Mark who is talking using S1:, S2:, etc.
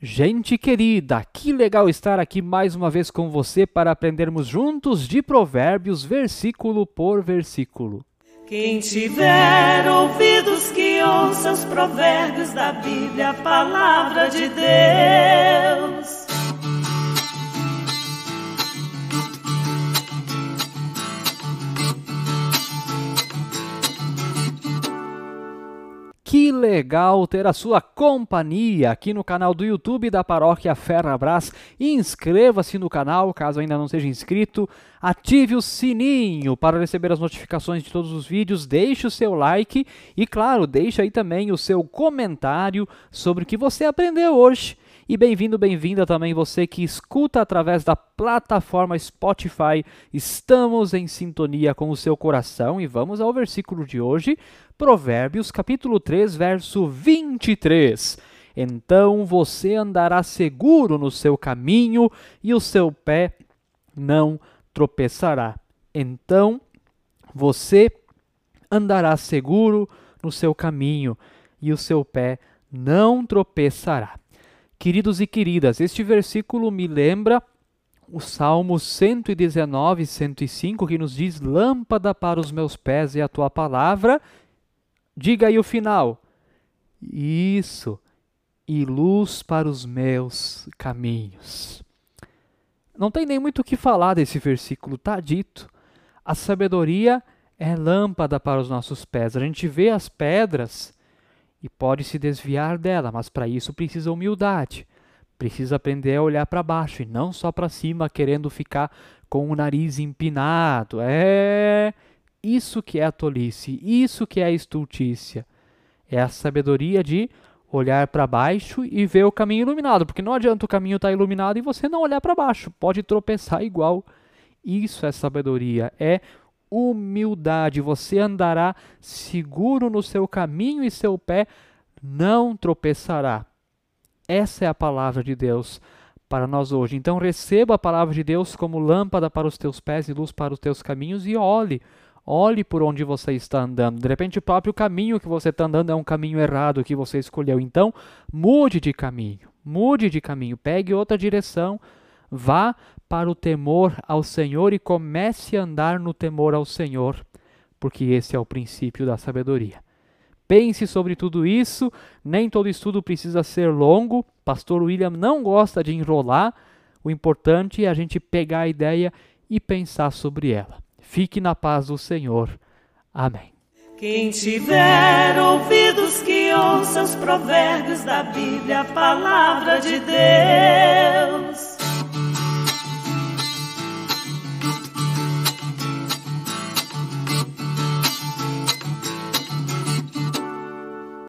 S1: Gente querida, que legal estar aqui mais uma vez com você para aprendermos juntos de Provérbios, versículo por versículo.
S2: Quem tiver ouvidos que ouça os provérbios da Bíblia, a palavra de Deus.
S1: Que legal ter a sua companhia aqui no canal do YouTube da Paróquia Ferrabras. Inscreva-se no canal, caso ainda não seja inscrito. Ative o sininho para receber as notificações de todos os vídeos. Deixe o seu like e, claro, deixe aí também o seu comentário sobre o que você aprendeu hoje. E bem-vindo, bem-vinda também você que escuta através da plataforma Spotify. Estamos em sintonia com o seu coração e vamos ao versículo de hoje, Provérbios, capítulo 3, verso 23. Então você andará seguro no seu caminho e o seu pé não tropeçará. Então você andará seguro no seu caminho e o seu pé não tropeçará. Queridos e queridas, este versículo me lembra o Salmo 119, 105, que nos diz: Lâmpada para os meus pés e a tua palavra. Diga aí o final. Isso. E luz para os meus caminhos. Não tem nem muito o que falar desse versículo, está dito. A sabedoria é lâmpada para os nossos pés. A gente vê as pedras e pode se desviar dela, mas para isso precisa humildade. Precisa aprender a olhar para baixo e não só para cima, querendo ficar com o nariz empinado. É isso que é a tolice, isso que é a estultícia. É a sabedoria de olhar para baixo e ver o caminho iluminado, porque não adianta o caminho estar tá iluminado e você não olhar para baixo, pode tropeçar igual. Isso é sabedoria, é humildade, você andará seguro no seu caminho e seu pé não tropeçará. Essa é a palavra de Deus para nós hoje. Então receba a palavra de Deus como lâmpada para os teus pés e luz para os teus caminhos e olhe. Olhe por onde você está andando. De repente, o próprio caminho que você está andando é um caminho errado que você escolheu. Então, mude de caminho. Mude de caminho. Pegue outra direção. Vá para o temor ao Senhor e comece a andar no temor ao Senhor, porque esse é o princípio da sabedoria. Pense sobre tudo isso, nem todo estudo precisa ser longo. Pastor William não gosta de enrolar. O importante é a gente pegar a ideia e pensar sobre ela. Fique na paz do Senhor. Amém.
S2: Quem tiver ouvidos que ouça os provérbios da Bíblia, a palavra de Deus.